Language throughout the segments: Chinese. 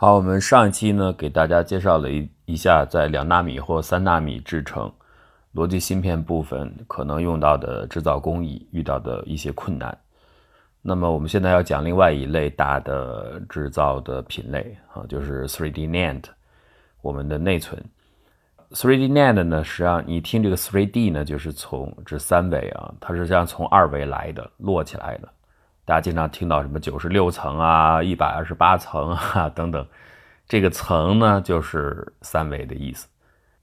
好，我们上一期呢给大家介绍了一一下在两纳米或三纳米制程逻辑芯片部分可能用到的制造工艺遇到的一些困难。那么我们现在要讲另外一类大的制造的品类啊，就是 3D NAND，我们的内存。3D NAND 呢，实际上你听这个 3D 呢，就是从这三维啊，它是这样从二维来的，摞起来的。大家经常听到什么九十六层啊、一百二十八层啊等等，这个层呢就是三维的意思。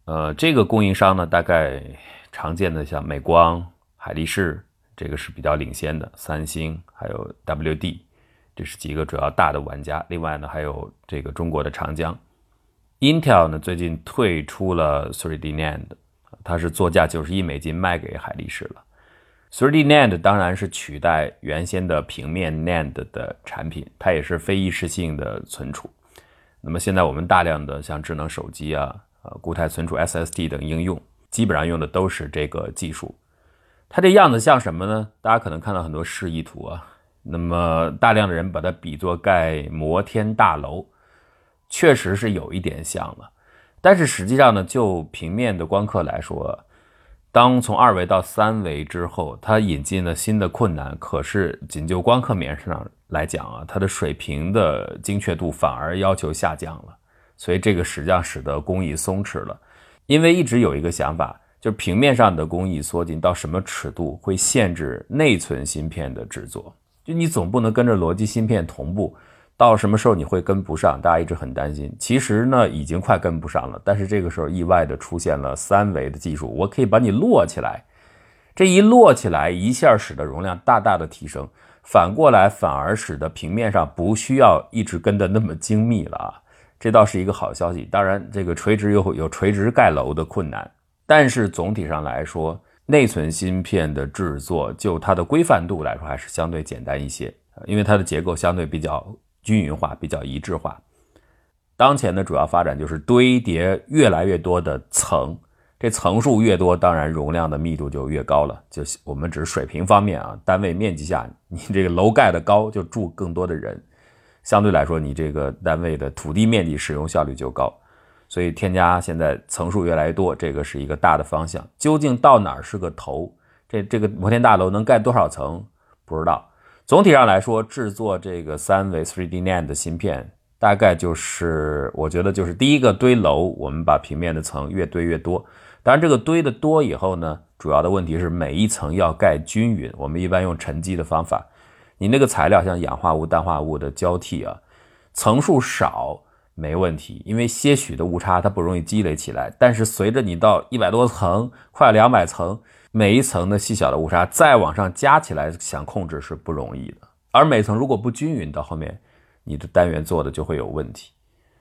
呃，这个供应商呢，大概常见的像美光、海力士，这个是比较领先的。三星还有 WD，这是几个主要大的玩家。另外呢，还有这个中国的长江。Intel 呢，最近退出了 3D NAND，它是作价九十亿美金卖给海力士了。3D NAND 当然是取代原先的平面 NAND 的产品，它也是非一时性的存储。那么现在我们大量的像智能手机啊、呃固态存储 SSD 等应用，基本上用的都是这个技术。它这样子像什么呢？大家可能看到很多示意图啊，那么大量的人把它比作盖摩天大楼，确实是有一点像了。但是实际上呢，就平面的光刻来说，当从二维到三维之后，它引进了新的困难。可是仅就光刻面上来讲啊，它的水平的精确度反而要求下降了。所以这个实际上使得工艺松弛了。因为一直有一个想法，就是平面上的工艺缩进到什么尺度会限制内存芯片的制作。就你总不能跟着逻辑芯片同步。到什么时候你会跟不上？大家一直很担心。其实呢，已经快跟不上了。但是这个时候意外的出现了三维的技术，我可以把你摞起来。这一摞起来，一下使得容量大大的提升。反过来，反而使得平面上不需要一直跟的那么精密了啊。这倒是一个好消息。当然，这个垂直又有垂直盖楼的困难。但是总体上来说，内存芯片的制作就它的规范度来说，还是相对简单一些，因为它的结构相对比较。均匀化比较一致化，当前的主要发展就是堆叠越来越多的层，这层数越多，当然容量的密度就越高了。就我们只是水平方面啊，单位面积下，你这个楼盖的高，就住更多的人，相对来说，你这个单位的土地面积使用效率就高。所以添加现在层数越来越多，这个是一个大的方向。究竟到哪儿是个头？这这个摩天大楼能盖多少层？不知道。总体上来说，制作这个三维 3D NAND 的芯片，大概就是我觉得就是第一个堆楼，我们把平面的层越堆越多。当然，这个堆的多以后呢，主要的问题是每一层要盖均匀。我们一般用沉积的方法，你那个材料像氧化物、氮化物的交替啊，层数少没问题，因为些许的误差它不容易积累起来。但是随着你到一百多层，快两百层。每一层的细小的误差再往上加起来，想控制是不容易的。而每层如果不均匀，到后面你的单元做的就会有问题。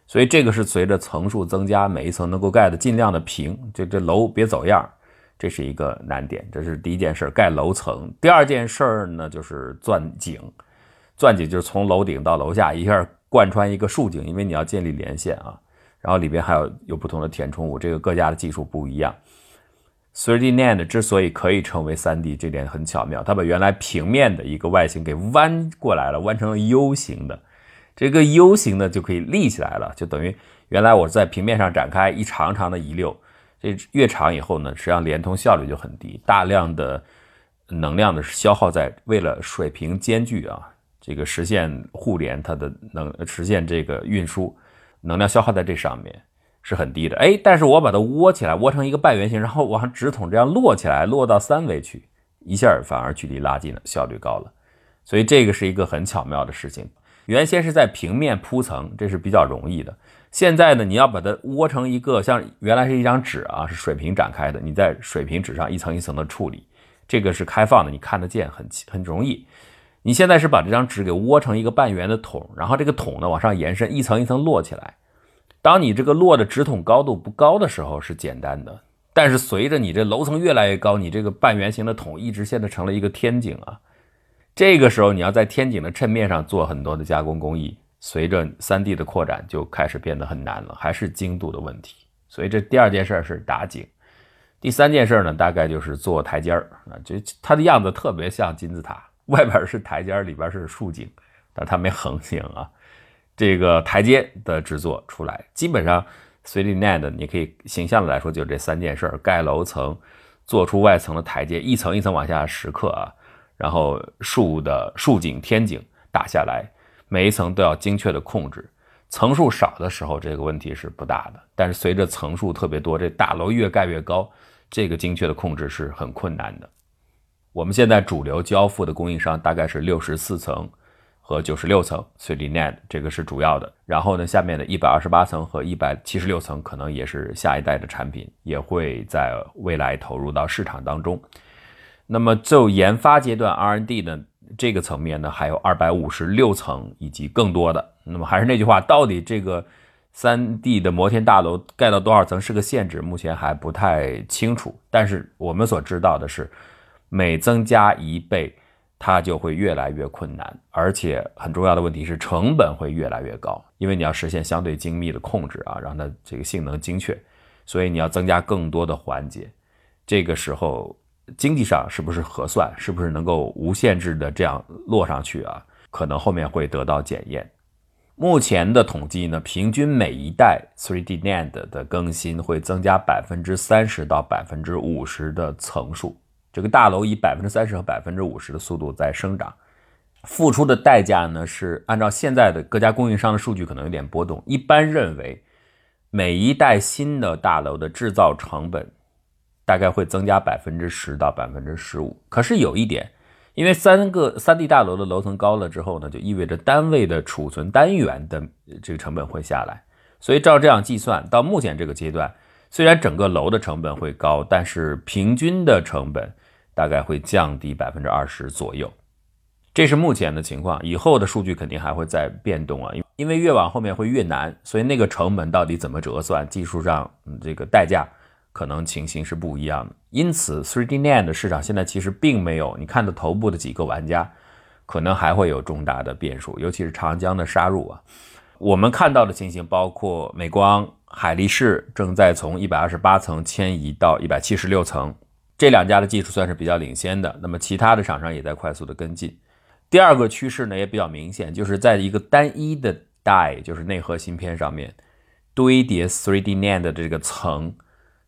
所以这个是随着层数增加，每一层能够盖的尽量的平，就这楼别走样，这是一个难点。这是第一件事，盖楼层。第二件事呢，就是钻井。钻井就是从楼顶到楼下一下贯穿一个竖井，因为你要建立连线啊。然后里边还有有不同的填充物，这个各家的技术不一样。3D NAND 之所以可以成为 3D，这点很巧妙，它把原来平面的一个外形给弯过来了，弯成了 U 型的。这个 U 型的就可以立起来了，就等于原来我在平面上展开一长长的一溜，这越长以后呢，实际上连通效率就很低，大量的能量的消耗在为了水平间距啊，这个实现互联，它的能实现这个运输能量消耗在这上面。是很低的，哎，但是我把它窝起来，窝成一个半圆形，然后 往直筒这样摞起来，摞到三维去，一下反而距离拉近了，效率高了。所以这个是一个很巧妙的事情。原先是在平面铺层，这是比较容易的。现在呢，你要把它窝成一个像原来是一张纸啊，是水平展开的，你在水平纸上一层一层的处理，这个是开放的，你看得见，很很容易。你现在是把这张纸给窝成一个半圆的桶，然后这个桶呢往上延伸，一层一层摞起来。当你这个落的直筒高度不高的时候是简单的，但是随着你这楼层越来越高，你这个半圆形的筒一直现在成了一个天井啊。这个时候你要在天井的衬面上做很多的加工工艺，随着 3D 的扩展就开始变得很难了，还是精度的问题。所以这第二件事是打井，第三件事呢大概就是做台阶儿啊，就它的样子特别像金字塔，外边是台阶儿，里边是竖井，但它没横井啊。这个台阶的制作出来。基本上，3D NAND 你可以形象的来说，就这三件事儿：盖楼层，做出外层的台阶，一层一层往下蚀刻啊，然后竖的竖井、天井打下来，每一层都要精确的控制。层数少的时候，这个问题是不大的。但是随着层数特别多，这大楼越盖越高，这个精确的控制是很困难的。我们现在主流交付的供应商大概是六十四层和九十六层 3D NAND，这个是主要的。然后呢，下面的一百二十八层和一百七十六层可能也是下一代的产品，也会在未来投入到市场当中。那么就研发阶段 R&D 的这个层面呢，还有二百五十六层以及更多的。那么还是那句话，到底这个三 D 的摩天大楼盖到多少层是个限制，目前还不太清楚。但是我们所知道的是，每增加一倍，它就会越来越困难，而且很重要的问题是成本会越来越高，因为你要实现相对精密的控制啊，让它这个性能精确，所以你要增加更多的环节。这个时候经济上是不是合算，是不是能够无限制的这样落上去啊？可能后面会得到检验。目前的统计呢，平均每一代 3D NAND 的更新会增加百分之三十到百分之五十的层数。这个大楼以百分之三十和百分之五十的速度在生长，付出的代价呢是按照现在的各家供应商的数据可能有点波动。一般认为，每一代新的大楼的制造成本大概会增加百分之十到百分之十五。可是有一点。因为三个三 D 大楼的楼层高了之后呢，就意味着单位的储存单元的这个成本会下来。所以照这样计算，到目前这个阶段，虽然整个楼的成本会高，但是平均的成本大概会降低百分之二十左右。这是目前的情况，以后的数据肯定还会再变动啊，因因为越往后面会越难，所以那个成本到底怎么折算，技术上这个代价。可能情形是不一样的，因此 3D NAND 的市场现在其实并没有你看的头部的几个玩家，可能还会有重大的变数，尤其是长江的杀入啊。我们看到的情形包括美光、海力士正在从128层迁移到176层，这两家的技术算是比较领先的。那么其他的厂商也在快速的跟进。第二个趋势呢也比较明显，就是在一个单一的 die，就是内核芯片上面堆叠 3D NAND 的这个层。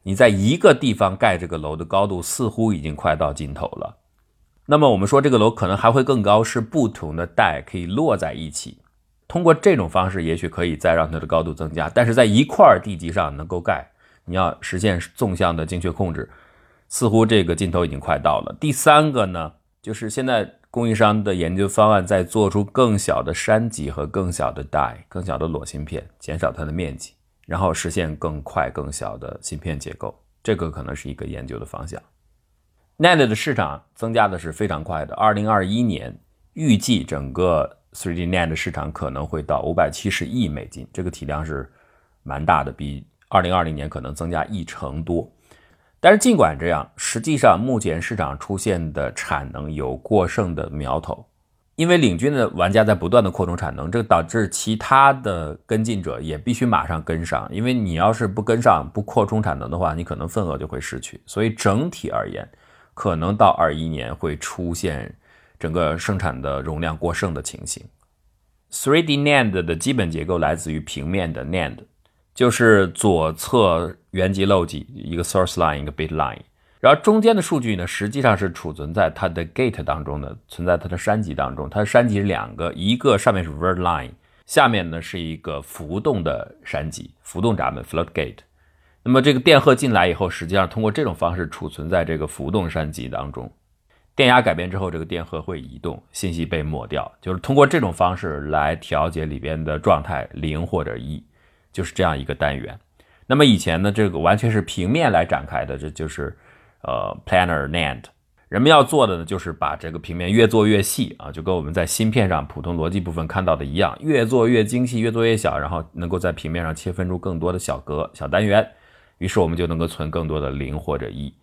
你在一个地方盖这个楼的高度似乎已经快到尽头了，那么我们说这个楼可能还会更高，是不同的带可以摞在一起，通过这种方式也许可以再让它的高度增加，但是在一块地基上能够盖，你要实现纵向的精确控制，似乎这个尽头已经快到了。第三个呢，就是现在供应商的研究方案在做出更小的山脊和更小的 die，更小的裸芯片，减少它的面积。然后实现更快更小的芯片结构，这个可能是一个研究的方向。NAND 的市场增加的是非常快的，二零二一年预计整个 3D NAND 市场可能会到五百七十亿美金，这个体量是蛮大的，比二零二零年可能增加一成多。但是尽管这样，实际上目前市场出现的产能有过剩的苗头。因为领军的玩家在不断的扩充产能，这导致其他的跟进者也必须马上跟上。因为你要是不跟上、不扩充产能的话，你可能份额就会失去。所以整体而言，可能到二一年会出现整个生产的容量过剩的情形。3D NAND 的基本结构来自于平面的 NAND，就是左侧原级漏级，一个 source line，一个 bit line。然后中间的数据呢，实际上是储存在它的 gate 当中的，存在它的山级当中。它的山级是两个，一个上面是 word line，下面呢是一个浮动的山级，浮动闸门 float gate。那么这个电荷进来以后，实际上通过这种方式储存在这个浮动山级当中。电压改变之后，这个电荷会移动，信息被抹掉，就是通过这种方式来调节里边的状态，零或者一，就是这样一个单元。那么以前呢，这个完全是平面来展开的，这就是。呃，planar NAND，人们要做的呢，就是把这个平面越做越细啊，就跟我们在芯片上普通逻辑部分看到的一样，越做越精细，越做越小，然后能够在平面上切分出更多的小格、小单元，于是我们就能够存更多的零或者一。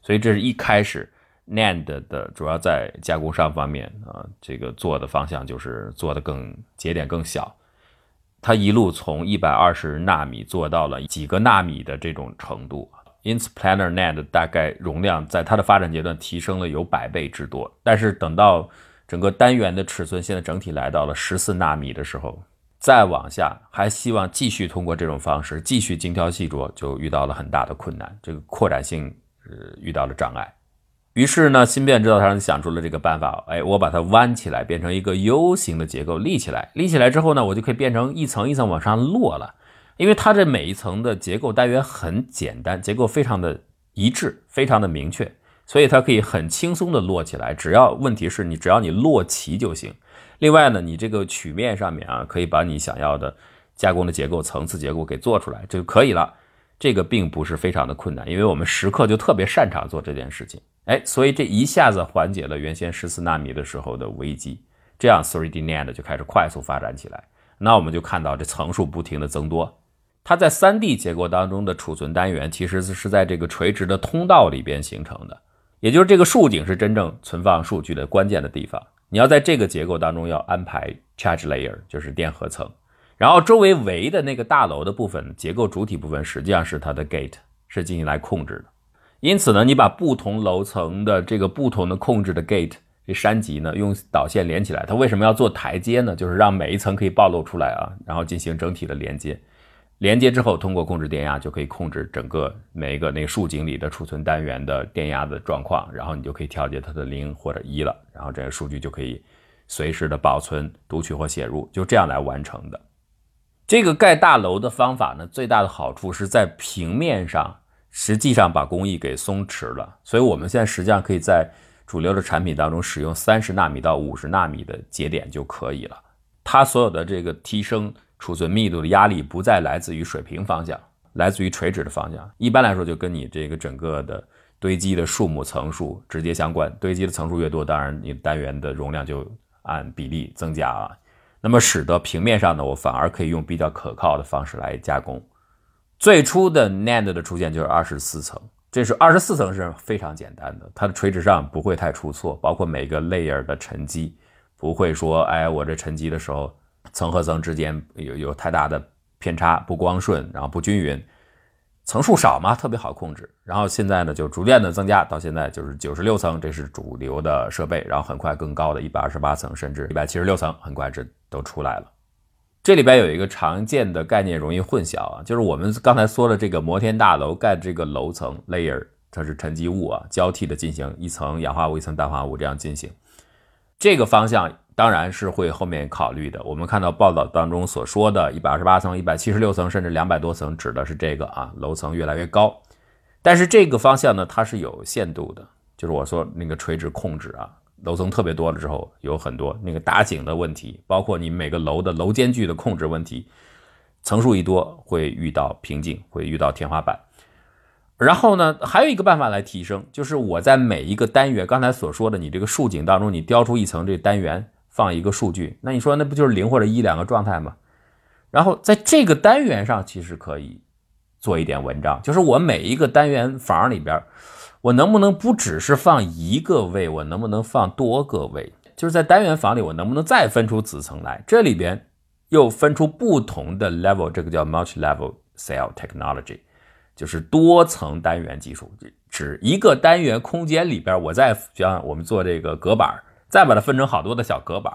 所以这是一开始 NAND 的主要在加工商方面啊，这个做的方向就是做的更节点更小，它一路从一百二十纳米做到了几个纳米的这种程度。因此，planar NAND 大概容量在它的发展阶段提升了有百倍之多。但是等到整个单元的尺寸现在整体来到了十四纳米的时候，再往下，还希望继续通过这种方式继续精挑细琢，就遇到了很大的困难，这个扩展性呃遇到了障碍。于是呢，芯片制造商想出了这个办法，哎，我把它弯起来，变成一个 U 型的结构，立起来，立起来之后呢，我就可以变成一层一层往上摞了。因为它这每一层的结构单元很简单，结构非常的一致，非常的明确，所以它可以很轻松的摞起来。只要问题是你只要你摞齐就行。另外呢，你这个曲面上面啊，可以把你想要的加工的结构、层次结构给做出来就可以了。这个并不是非常的困难，因为我们时刻就特别擅长做这件事情。哎，所以这一下子缓解了原先十四纳米的时候的危机，这样 3D NAND 就开始快速发展起来。那我们就看到这层数不停的增多，它在 3D 结构当中的储存单元其实是在这个垂直的通道里边形成的，也就是这个竖井是真正存放数据的关键的地方。你要在这个结构当中要安排 charge layer，就是电荷层，然后周围围的那个大楼的部分结构主体部分实际上是它的 gate，是进行来控制的。因此呢，你把不同楼层的这个不同的控制的 gate 这山脊呢，用导线连起来。它为什么要做台阶呢？就是让每一层可以暴露出来啊，然后进行整体的连接。连接之后，通过控制电压就可以控制整个每一个那个竖井里的储存单元的电压的状况，然后你就可以调节它的零或者一了，然后这个数据就可以随时的保存、读取或写入，就这样来完成的。这个盖大楼的方法呢，最大的好处是在平面上。实际上把工艺给松弛了，所以我们现在实际上可以在主流的产品当中使用三十纳米到五十纳米的节点就可以了。它所有的这个提升储存密度的压力不再来自于水平方向，来自于垂直的方向。一般来说，就跟你这个整个的堆积的数目层数直接相关。堆积的层数越多，当然你单元的容量就按比例增加啊。那么使得平面上呢，我反而可以用比较可靠的方式来加工。最初的 NAND 的出现就是二十四层，这是二十四层是非常简单的，它的垂直上不会太出错，包括每个 layer 的沉积不会说，哎，我这沉积的时候层和层之间有有太大的偏差，不光顺，然后不均匀，层数少嘛，特别好控制。然后现在呢，就逐渐的增加，到现在就是九十六层，这是主流的设备，然后很快更高的一百二十八层，甚至一百七十六层，很快这都出来了。这里边有一个常见的概念容易混淆啊，就是我们刚才说的这个摩天大楼盖的这个楼层 layer，它是沉积物啊，交替的进行，一层氧化物一层氮化物这样进行。这个方向当然是会后面考虑的。我们看到报道当中所说的一百二十八层、一百七十六层，甚至两百多层，指的是这个啊，楼层越来越高。但是这个方向呢，它是有限度的，就是我说那个垂直控制啊。楼层特别多了之后，有很多那个打井的问题，包括你每个楼的楼间距的控制问题，层数一多会遇到瓶颈，会遇到天花板。然后呢，还有一个办法来提升，就是我在每一个单元，刚才所说的你这个竖井当中，你雕出一层这单元放一个数据，那你说那不就是零或者一两个状态吗？然后在这个单元上，其实可以做一点文章，就是我每一个单元房里边。我能不能不只是放一个位？我能不能放多个位？就是在单元房里，我能不能再分出子层来？这里边又分出不同的 level，这个叫 multi-level cell technology，就是多层单元技术，指一个单元空间里边，我再像我们做这个隔板，再把它分成好多的小隔板。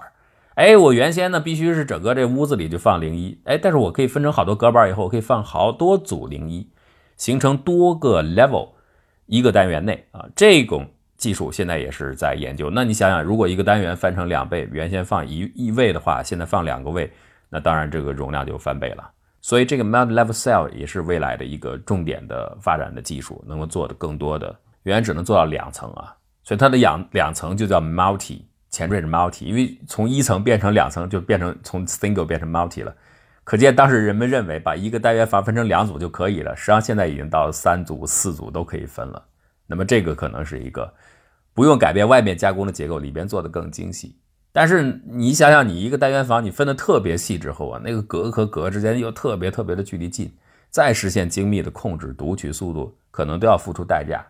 哎，我原先呢必须是整个这屋子里就放零一，哎，但是我可以分成好多隔板以后，我可以放好多组零一，形成多个 level。一个单元内啊，这种技术现在也是在研究。那你想想，如果一个单元翻成两倍，原先放一一位的话，现在放两个位，那当然这个容量就翻倍了。所以这个 multi-level cell 也是未来的一个重点的发展的技术，能够做的更多的。原来只能做到两层啊，所以它的两两层就叫 multi，前缀是 multi，因为从一层变成两层就变成从 single 变成 multi 了。可见当时人们认为把一个单元房分成两组就可以了，实际上现在已经到三组、四组都可以分了。那么这个可能是一个不用改变外面加工的结构，里边做的更精细。但是你想想，你一个单元房你分的特别细之后啊，那个格和格之间又特别特别的距离近，再实现精密的控制、读取速度，可能都要付出代价。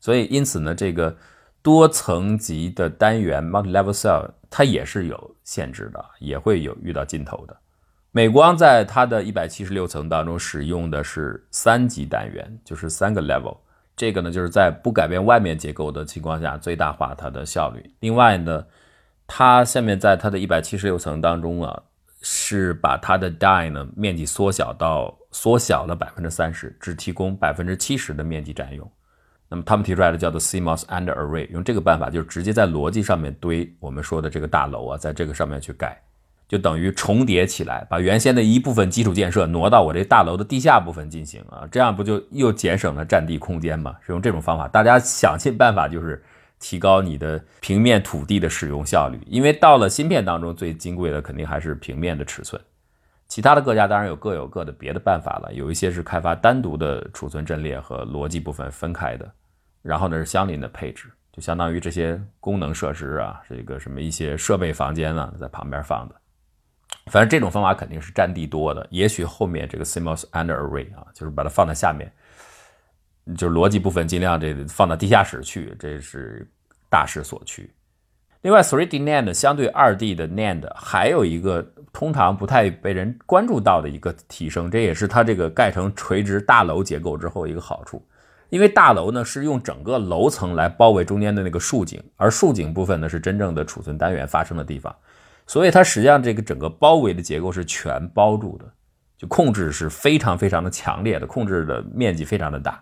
所以因此呢，这个多层级的单元 （multi-level cell） 它也是有限制的，也会有遇到尽头的。美光在它的一百七十六层当中使用的是三级单元，就是三个 level。这个呢，就是在不改变外面结构的情况下，最大化它的效率。另外呢，它下面在它的一百七十六层当中啊，是把它的 die 呢面积缩小到缩小了百分之三十，只提供百分之七十的面积占用。那么他们提出来的叫做 CMOS under array，用这个办法就是直接在逻辑上面堆我们说的这个大楼啊，在这个上面去盖，就等于重叠起来，把原先的一部分基础建设挪到我这大楼的地下部分进行啊，这样不就又节省了占地空间吗？是用这种方法，大家想尽办法就是提高你的平面土地的使用效率，因为到了芯片当中最金贵的肯定还是平面的尺寸。其他的各家当然有各有各的别的办法了，有一些是开发单独的储存阵列和逻辑部分分开的，然后呢是相邻的配置，就相当于这些功能设施啊，这个什么一些设备房间啊，在旁边放的。反正这种方法肯定是占地多的，也许后面这个 CMOS under array 啊，就是把它放在下面，就是逻辑部分尽量这放到地下室去，这是大势所趋。另外，3D NAND 相对 2D 的 NAND 还有一个通常不太被人关注到的一个提升，这也是它这个盖成垂直大楼结构之后一个好处。因为大楼呢是用整个楼层来包围中间的那个竖井，而竖井部分呢是真正的储存单元发生的地方，所以它实际上这个整个包围的结构是全包住的，就控制是非常非常的强烈的，控制的面积非常的大，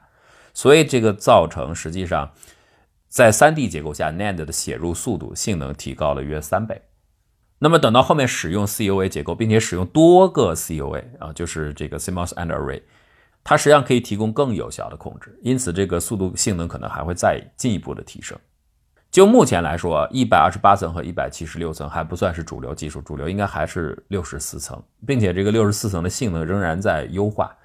所以这个造成实际上。在 3D 结构下，NAND 的写入速度、性能提高了约三倍。那么等到后面使用 CUA 结构，并且使用多个 CUA 啊，就是这个 CMOS and array，它实际上可以提供更有效的控制，因此这个速度、性能可能还会再进一步的提升。就目前来说，一百二十八层和一百七十六层还不算是主流技术，主流应该还是六十四层，并且这个六十四层的性能仍然在优化。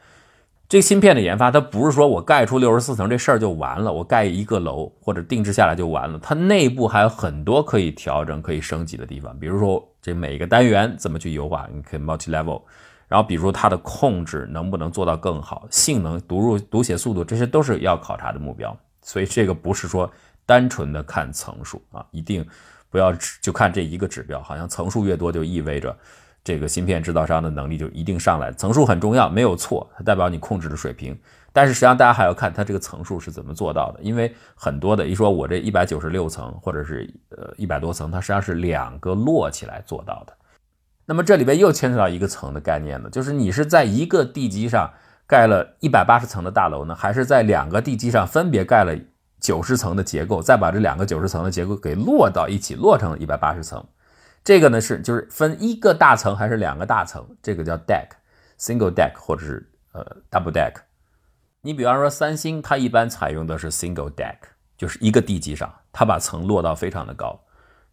这个芯片的研发，它不是说我盖出六十四层这事儿就完了，我盖一个楼或者定制下来就完了，它内部还有很多可以调整、可以升级的地方。比如说，这每一个单元怎么去优化，你可以 multi level，然后比如它的控制能不能做到更好，性能、读入、读写速度，这些都是要考察的目标。所以这个不是说单纯的看层数啊，一定不要只就看这一个指标，好像层数越多就意味着。这个芯片制造商的能力就一定上来，层数很重要，没有错，它代表你控制的水平。但是实际上大家还要看它这个层数是怎么做到的，因为很多的一说我这一百九十六层或者是呃一百多层，它实际上是两个摞起来做到的。那么这里边又牵扯到一个层的概念了，就是你是在一个地基上盖了一百八十层的大楼呢，还是在两个地基上分别盖了九十层的结构，再把这两个九十层的结构给摞到一起，摞成一百八十层？这个呢是就是分一个大层还是两个大层，这个叫 deck，single deck 或者是呃 double deck。你比方说三星，它一般采用的是 single deck，就是一个地基上，它把层落到非常的高。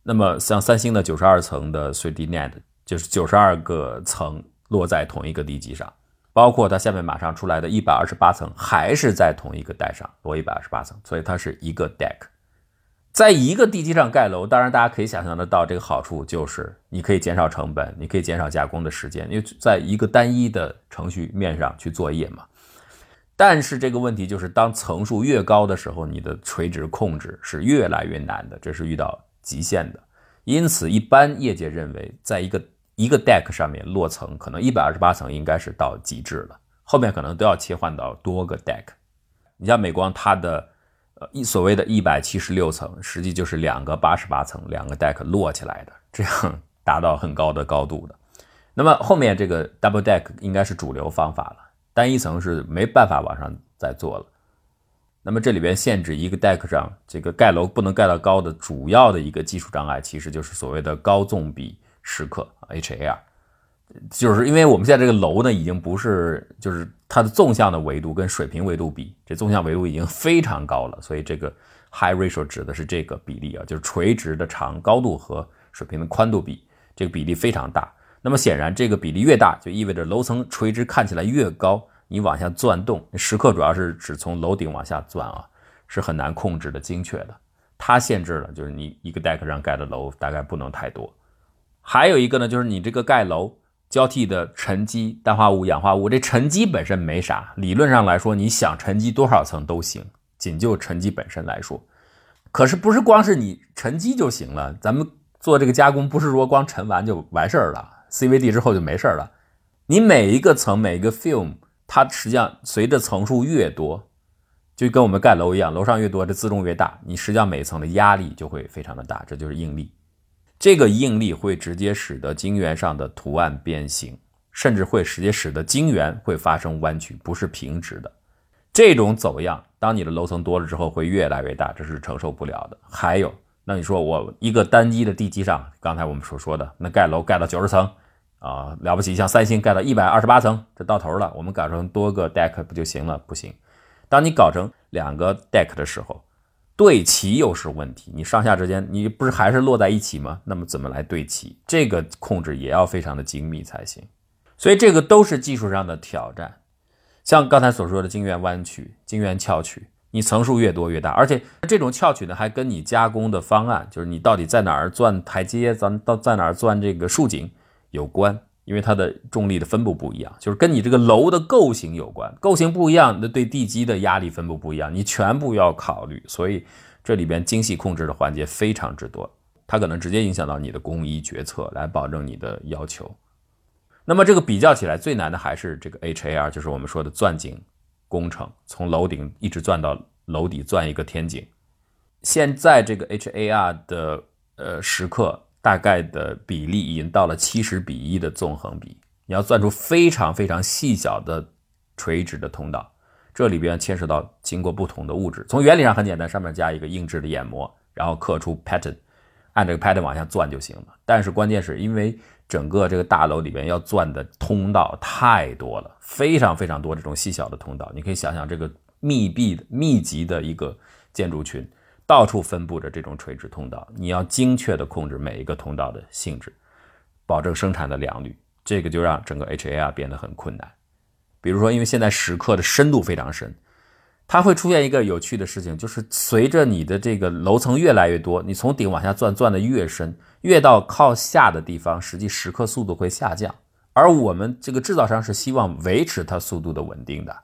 那么像三星的九十二层的 3D NAND，就是九十二个层落在同一个地基上，包括它下面马上出来的一百二十八层，还是在同一个带上落一百二十八层，所以它是一个 deck。在一个地基上盖楼，当然大家可以想象得到，这个好处就是你可以减少成本，你可以减少加工的时间，因为在一个单一的程序面上去作业嘛。但是这个问题就是，当层数越高的时候，你的垂直控制是越来越难的，这是遇到极限的。因此，一般业界认为，在一个一个 deck 上面落层，可能一百二十八层应该是到极致了，后面可能都要切换到多个 deck。你像美光，它的。呃，一所谓的一百七十六层，实际就是两个八十八层，两个 deck 摞起来的，这样 达到很高的高度的。那么后面这个 double deck 应该是主流方法了，单一层是没办法往上再做了。那么这里边限制一个 deck 上这个盖楼不能盖到高的主要的一个技术障碍，其实就是所谓的高纵比时刻 HAR。就是因为我们现在这个楼呢，已经不是就是它的纵向的维度跟水平维度比，这纵向维度已经非常高了，所以这个 high ratio 指的是这个比例啊，就是垂直的长高度和水平的宽度比，这个比例非常大。那么显然，这个比例越大，就意味着楼层垂直看起来越高，你往下钻洞，时刻主要是指从楼顶往下钻啊，是很难控制的精确的。它限制了，就是你一个 deck 上盖的楼大概不能太多。还有一个呢，就是你这个盖楼。交替的沉积、氮化物、氧化物，这沉积本身没啥，理论上来说，你想沉积多少层都行。仅就沉积本身来说，可是不是光是你沉积就行了？咱们做这个加工，不是说光沉完就完事儿了，CVD 之后就没事儿了。你每一个层、每一个 film，它实际上随着层数越多，就跟我们盖楼一样，楼上越多，这自重越大，你实际上每层的压力就会非常的大，这就是应力。这个应力会直接使得晶圆上的图案变形，甚至会直接使得晶圆会发生弯曲，不是平直的。这种走样，当你的楼层多了之后，会越来越大，这是承受不了的。还有，那你说我一个单一的地基上，刚才我们所说的那盖楼盖到九十层啊，了不起，像三星盖到一百二十八层，这到头了，我们搞成多个 deck 不就行了？不行，当你搞成两个 deck 的时候。对齐又是问题，你上下之间你不是还是落在一起吗？那么怎么来对齐？这个控制也要非常的精密才行。所以这个都是技术上的挑战。像刚才所说的晶圆弯曲、晶圆翘曲，你层数越多越大，而且这种翘曲呢还跟你加工的方案，就是你到底在哪儿钻台阶，咱到在哪儿钻这个竖井有关。因为它的重力的分布不一样，就是跟你这个楼的构型有关，构型不一样，那对地基的压力分布不一样，你全部要考虑。所以这里边精细控制的环节非常之多，它可能直接影响到你的工艺决策，来保证你的要求。那么这个比较起来最难的还是这个 HAR，就是我们说的钻井工程，从楼顶一直钻到楼底，钻一个天井。现在这个 HAR 的呃时刻。大概的比例已经到了七十比一的纵横比，你要钻出非常非常细小的垂直的通道，这里边牵涉到经过不同的物质。从原理上很简单，上面加一个硬质的眼膜，然后刻出 pattern，按这个 pattern 往下钻就行了。但是关键是因为整个这个大楼里边要钻的通道太多了，非常非常多这种细小的通道，你可以想想这个密闭的密集的一个建筑群。到处分布着这种垂直通道，你要精确地控制每一个通道的性质，保证生产的良率，这个就让整个 HAR 变得很困难。比如说，因为现在石刻的深度非常深，它会出现一个有趣的事情，就是随着你的这个楼层越来越多，你从顶往下钻，钻的越深，越到靠下的地方，实际石刻速度会下降。而我们这个制造商是希望维持它速度的稳定的，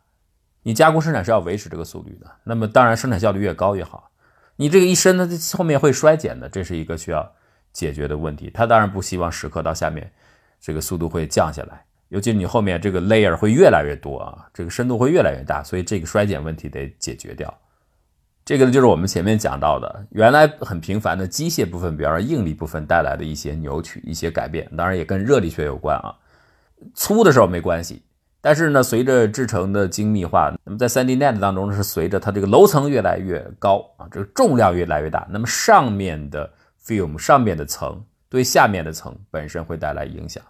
你加工生产是要维持这个速率的，那么当然生产效率越高越好。你这个一伸呢，后面会衰减的，这是一个需要解决的问题。他当然不希望时刻到下面，这个速度会降下来，尤其你后面这个 layer 会越来越多啊，这个深度会越来越大，所以这个衰减问题得解决掉。这个呢，就是我们前面讲到的，原来很平凡的机械部分，比方说应力部分带来的一些扭曲、一些改变，当然也跟热力学有关啊。粗的时候没关系。但是呢，随着制成的精密化，那么在 3D NAND 当中，是随着它这个楼层越来越高啊，这个重量越来越大，那么上面的 film 上面的层对下面的层本身会带来影响，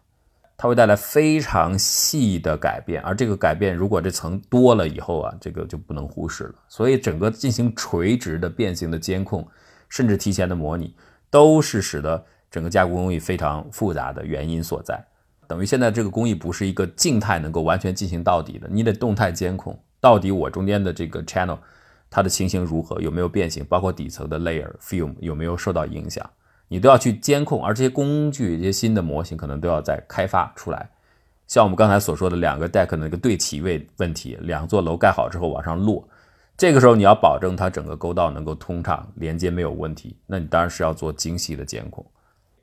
它会带来非常细的改变，而这个改变如果这层多了以后啊，这个就不能忽视了。所以整个进行垂直的变形的监控，甚至提前的模拟，都是使得整个加工工艺非常复杂的原因所在。等于现在这个工艺不是一个静态能够完全进行到底的，你得动态监控到底我中间的这个 channel 它的情形如何，有没有变形，包括底层的 layer film 有没有受到影响，你都要去监控。而这些工具、这些新的模型可能都要再开发出来。像我们刚才所说的两个 deck 的那个对齐位问题，两座楼盖好之后往上落，这个时候你要保证它整个沟道能够通畅，连接没有问题，那你当然是要做精细的监控。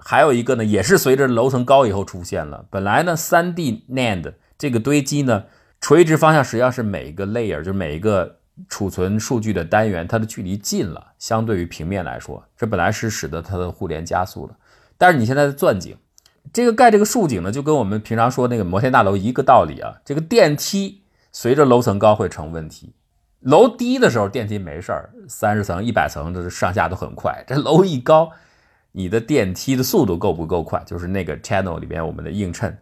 还有一个呢，也是随着楼层高以后出现了。本来呢，3D NAND 这个堆积呢，垂直方向实际上是每一个 layer，就是每一个储存数据的单元，它的距离近了，相对于平面来说，这本来是使得它的互联加速了。但是你现在的钻井，这个盖这个竖井呢，就跟我们平常说那个摩天大楼一个道理啊。这个电梯随着楼层高会成问题，楼低的时候电梯没事儿，三十层、一百层的上下都很快。这楼一高。你的电梯的速度够不够快？就是那个 channel 里边我们的映衬，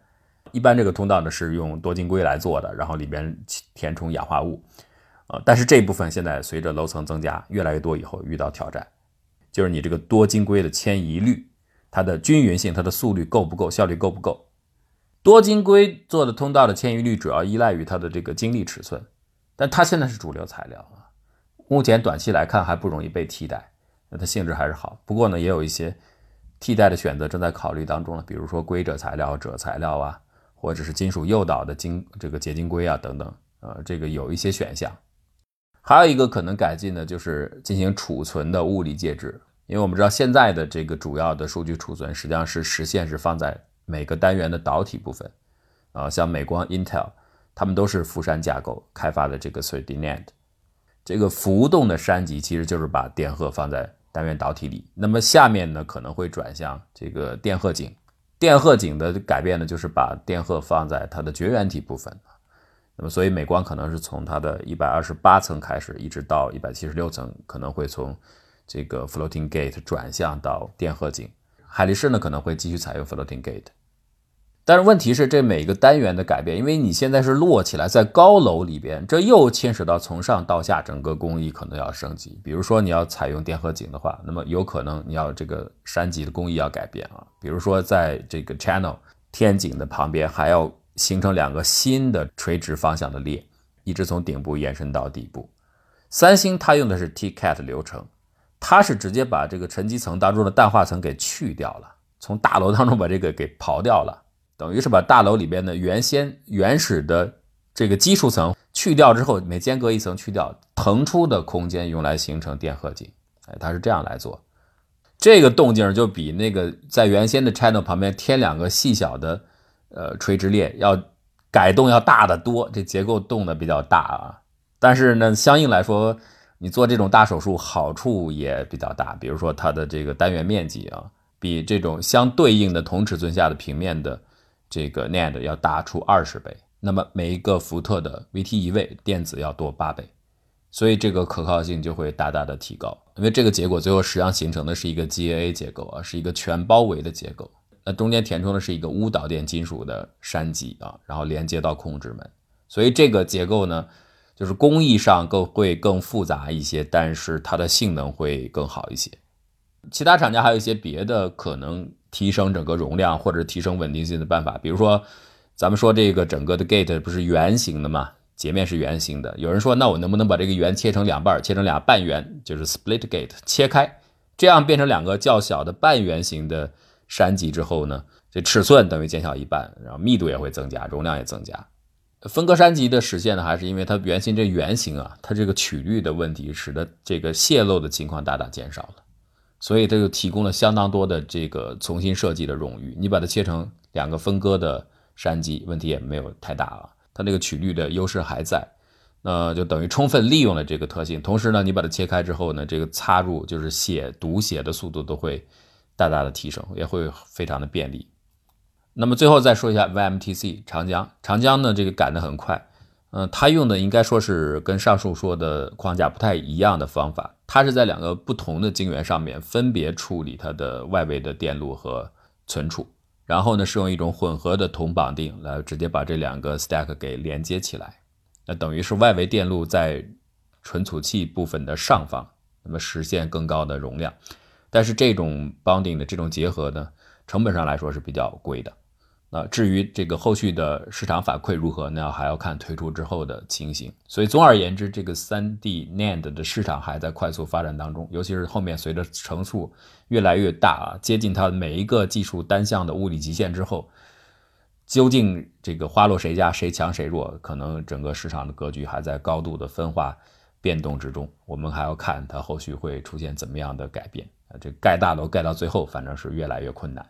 一般这个通道呢是用多晶硅来做的，然后里边填充氧化物，呃，但是这部分现在随着楼层增加越来越多以后遇到挑战，就是你这个多晶硅的迁移率，它的均匀性、它的速率够不够、效率够不够？多晶硅做的通道的迁移率主要依赖于它的这个晶粒尺寸，但它现在是主流材料啊，目前短期来看还不容易被替代。那它性质还是好，不过呢，也有一些替代的选择正在考虑当中了，比如说硅锗材料、锗材料啊，或者是金属诱导的晶这个结晶硅啊等等，呃，这个有一些选项。还有一个可能改进的就是进行储存的物理介质，因为我们知道现在的这个主要的数据储存实际上是实现是放在每个单元的导体部分，啊，像美光、Intel，他们都是富山架构开发的这个 3D NAND，这个浮动的山脊其实就是把电荷放在。单元导体里。那么下面呢可能会转向这个电荷井。电荷井的改变呢，就是把电荷放在它的绝缘体部分。那么所以美光可能是从它的一百二十八层开始，一直到一百七十六层，可能会从这个 floating gate 转向到电荷井。海力士呢可能会继续采用 floating gate。但是问题是，这每个单元的改变，因为你现在是摞起来在高楼里边，这又牵扯到从上到下整个工艺可能要升级。比如说你要采用电荷井的话，那么有可能你要这个山脊的工艺要改变啊。比如说在这个 channel 天井的旁边，还要形成两个新的垂直方向的裂，一直从顶部延伸到底部。三星它用的是 TCAT 流程，它是直接把这个沉积层当中的氮化层给去掉了，从大楼当中把这个给刨掉了。等于是把大楼里边的原先原始的这个基础层去掉之后，每间隔一层去掉，腾出的空间用来形成电荷井。哎，它是这样来做，这个动静就比那个在原先的 channel 旁边添两个细小的呃垂直裂要改动要大得多。这结构动的比较大啊，但是呢，相应来说，你做这种大手术好处也比较大，比如说它的这个单元面积啊，比这种相对应的同尺寸下的平面的。这个 NAND 要大出二十倍，那么每一个福特的 VT 移位电子要多八倍，所以这个可靠性就会大大的提高。因为这个结果最后实际上形成的是一个 GAA 结构啊，是一个全包围的结构。那中间填充的是一个钨导电金属的栅极啊，然后连接到控制门。所以这个结构呢，就是工艺上更会更复杂一些，但是它的性能会更好一些。其他厂家还有一些别的可能。提升整个容量或者提升稳定性的办法，比如说，咱们说这个整个的 gate 不是圆形的嘛，截面是圆形的。有人说，那我能不能把这个圆切成两半，切成俩半圆，就是 split gate，切开，这样变成两个较小的半圆形的山脊之后呢，这尺寸等于减小一半，然后密度也会增加，容量也增加。分割山脊的实现呢，还是因为它原先这圆形啊，它这个曲率的问题，使得这个泄漏的情况大大减少了。所以这就提供了相当多的这个重新设计的冗余。你把它切成两个分割的山脊，问题也没有太大啊。它那个曲率的优势还在，那就等于充分利用了这个特性。同时呢，你把它切开之后呢，这个插入就是写读写的速度都会大大的提升，也会非常的便利。那么最后再说一下 YMTC 长江，长江呢这个赶得很快。嗯，它用的应该说是跟上述说的框架不太一样的方法。它是在两个不同的晶圆上面分别处理它的外围的电路和存储，然后呢是用一种混合的铜绑定来直接把这两个 stack 给连接起来。那等于是外围电路在存储器部分的上方，那么实现更高的容量。但是这种 bonding 的这种结合呢，成本上来说是比较贵的。那至于这个后续的市场反馈如何，那还要看推出之后的情形。所以总而言之，这个 3D NAND 的市场还在快速发展当中，尤其是后面随着层数越来越大啊，接近它每一个技术单项的物理极限之后，究竟这个花落谁家，谁强谁弱，可能整个市场的格局还在高度的分化变动之中。我们还要看它后续会出现怎么样的改变啊，这盖大楼盖到最后，反正是越来越困难。